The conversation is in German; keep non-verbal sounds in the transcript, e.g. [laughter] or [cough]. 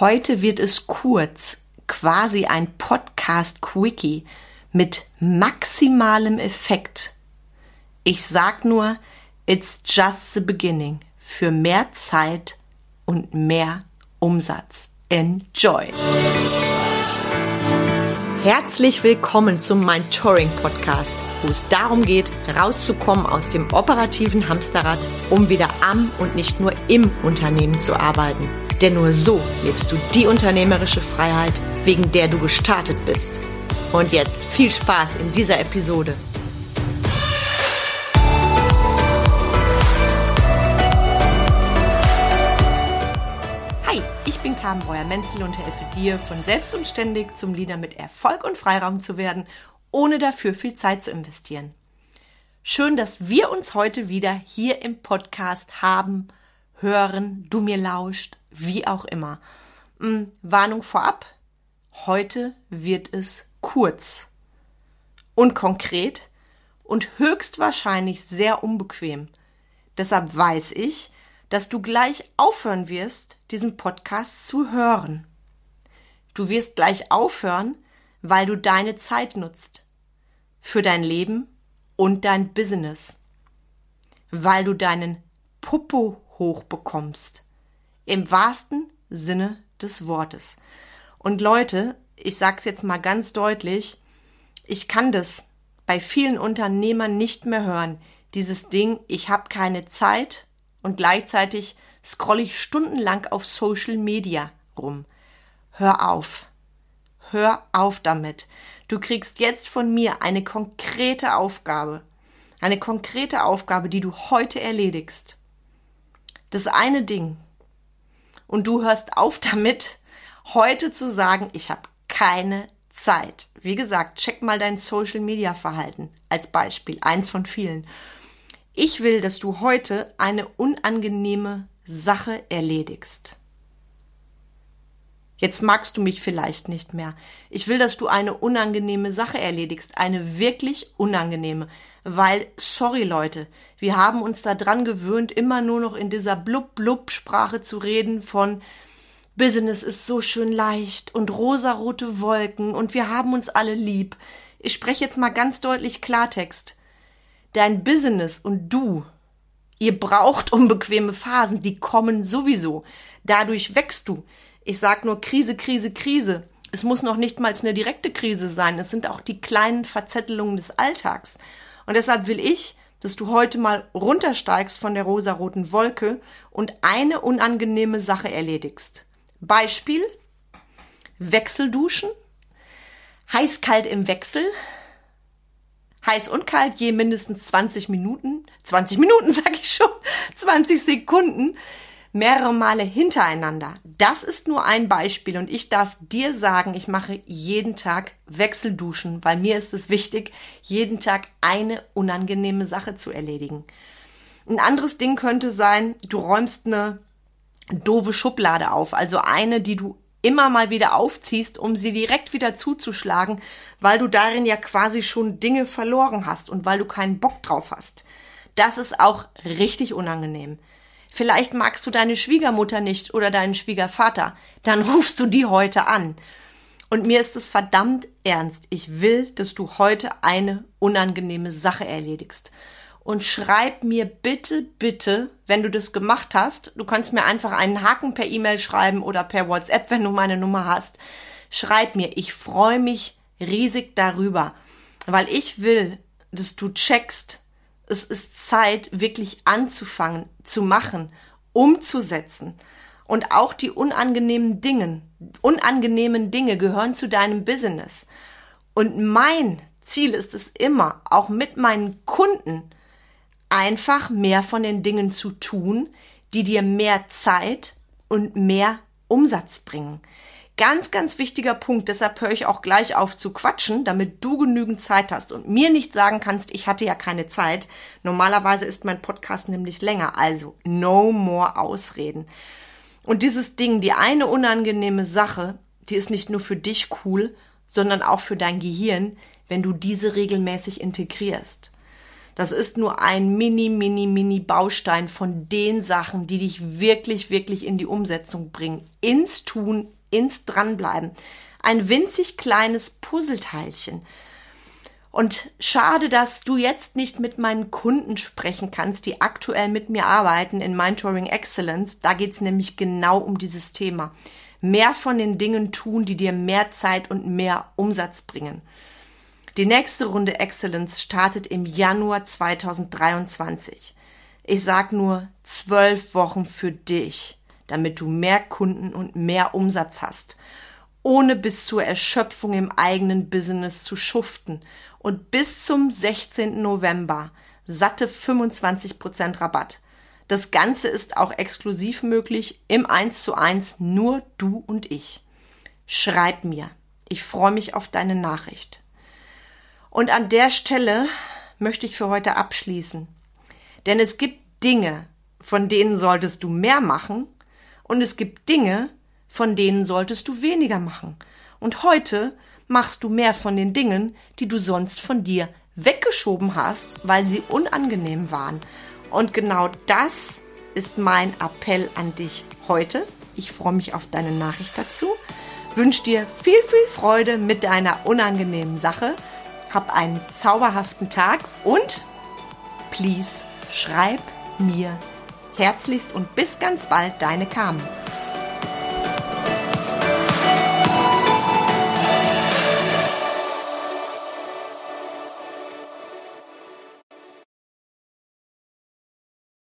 Heute wird es kurz, quasi ein Podcast-Quickie mit maximalem Effekt. Ich sag nur, it's just the beginning für mehr Zeit und mehr Umsatz. Enjoy! Herzlich willkommen zum Mein Touring Podcast, wo es darum geht, rauszukommen aus dem operativen Hamsterrad, um wieder am und nicht nur im Unternehmen zu arbeiten. Denn nur so lebst du die unternehmerische Freiheit, wegen der du gestartet bist. Und jetzt viel Spaß in dieser Episode. Hi, ich bin Carmen Breuer-Menzel und helfe dir, von selbst und ständig zum Leader mit Erfolg und Freiraum zu werden, ohne dafür viel Zeit zu investieren. Schön, dass wir uns heute wieder hier im Podcast haben, hören, du mir lauscht wie auch immer. Hm, Warnung vorab, heute wird es kurz und konkret und höchstwahrscheinlich sehr unbequem. Deshalb weiß ich, dass du gleich aufhören wirst, diesen Podcast zu hören. Du wirst gleich aufhören, weil du deine Zeit nutzt. Für dein Leben und dein Business. Weil du deinen Popo hochbekommst. Im wahrsten Sinne des Wortes. Und Leute, ich sag's jetzt mal ganz deutlich, ich kann das bei vielen Unternehmern nicht mehr hören. Dieses Ding, ich habe keine Zeit und gleichzeitig scrolle ich stundenlang auf Social Media rum. Hör auf. Hör auf damit. Du kriegst jetzt von mir eine konkrete Aufgabe. Eine konkrete Aufgabe, die du heute erledigst. Das eine Ding, und du hörst auf damit, heute zu sagen, ich habe keine Zeit. Wie gesagt, check mal dein Social Media Verhalten als Beispiel, eins von vielen. Ich will, dass du heute eine unangenehme Sache erledigst. Jetzt magst du mich vielleicht nicht mehr. Ich will, dass du eine unangenehme Sache erledigst, eine wirklich unangenehme, weil sorry Leute, wir haben uns da dran gewöhnt, immer nur noch in dieser blub blub Sprache zu reden von Business ist so schön leicht und rosarote Wolken und wir haben uns alle lieb. Ich spreche jetzt mal ganz deutlich Klartext. Dein Business und du, ihr braucht unbequeme Phasen, die kommen sowieso. Dadurch wächst du. Ich sag nur Krise, Krise, Krise. Es muss noch nicht mal eine direkte Krise sein. Es sind auch die kleinen Verzettelungen des Alltags. Und deshalb will ich, dass du heute mal runtersteigst von der rosaroten Wolke und eine unangenehme Sache erledigst. Beispiel Wechselduschen, heiß-kalt im Wechsel, heiß und kalt je mindestens 20 Minuten, 20 Minuten [laughs] sag ich schon, 20 Sekunden mehrere Male hintereinander. Das ist nur ein Beispiel und ich darf dir sagen, ich mache jeden Tag Wechselduschen, weil mir ist es wichtig, jeden Tag eine unangenehme Sache zu erledigen. Ein anderes Ding könnte sein, du räumst eine doofe Schublade auf, also eine, die du immer mal wieder aufziehst, um sie direkt wieder zuzuschlagen, weil du darin ja quasi schon Dinge verloren hast und weil du keinen Bock drauf hast. Das ist auch richtig unangenehm. Vielleicht magst du deine Schwiegermutter nicht oder deinen Schwiegervater. Dann rufst du die heute an. Und mir ist es verdammt ernst. Ich will, dass du heute eine unangenehme Sache erledigst. Und schreib mir bitte, bitte, wenn du das gemacht hast, du kannst mir einfach einen Haken per E-Mail schreiben oder per WhatsApp, wenn du meine Nummer hast. Schreib mir, ich freue mich riesig darüber, weil ich will, dass du checkst, es ist Zeit, wirklich anzufangen, zu machen, umzusetzen. Und auch die unangenehmen Dinge, unangenehmen Dinge gehören zu deinem Business. Und mein Ziel ist es immer, auch mit meinen Kunden, einfach mehr von den Dingen zu tun, die dir mehr Zeit und mehr Umsatz bringen. Ganz, ganz wichtiger Punkt. Deshalb höre ich auch gleich auf zu quatschen, damit du genügend Zeit hast und mir nicht sagen kannst, ich hatte ja keine Zeit. Normalerweise ist mein Podcast nämlich länger. Also no more Ausreden. Und dieses Ding, die eine unangenehme Sache, die ist nicht nur für dich cool, sondern auch für dein Gehirn, wenn du diese regelmäßig integrierst. Das ist nur ein mini, mini, mini Baustein von den Sachen, die dich wirklich, wirklich in die Umsetzung bringen. Ins Tun, ins Dranbleiben. Ein winzig kleines Puzzleteilchen. Und schade, dass du jetzt nicht mit meinen Kunden sprechen kannst, die aktuell mit mir arbeiten in Mentoring Excellence. Da geht's nämlich genau um dieses Thema. Mehr von den Dingen tun, die dir mehr Zeit und mehr Umsatz bringen. Die nächste Runde Excellence startet im Januar 2023. Ich sag nur zwölf Wochen für dich, damit du mehr Kunden und mehr Umsatz hast, ohne bis zur Erschöpfung im eigenen Business zu schuften und bis zum 16. November satte 25% Rabatt. Das Ganze ist auch exklusiv möglich im 1 zu 1 nur du und ich. Schreib mir. Ich freue mich auf deine Nachricht. Und an der Stelle möchte ich für heute abschließen. Denn es gibt Dinge, von denen solltest du mehr machen und es gibt Dinge, von denen solltest du weniger machen. Und heute machst du mehr von den Dingen, die du sonst von dir weggeschoben hast, weil sie unangenehm waren. Und genau das ist mein Appell an dich heute. Ich freue mich auf deine Nachricht dazu. Wünsche dir viel, viel Freude mit deiner unangenehmen Sache hab einen zauberhaften Tag und please schreib mir herzlichst und bis ganz bald deine Carmen.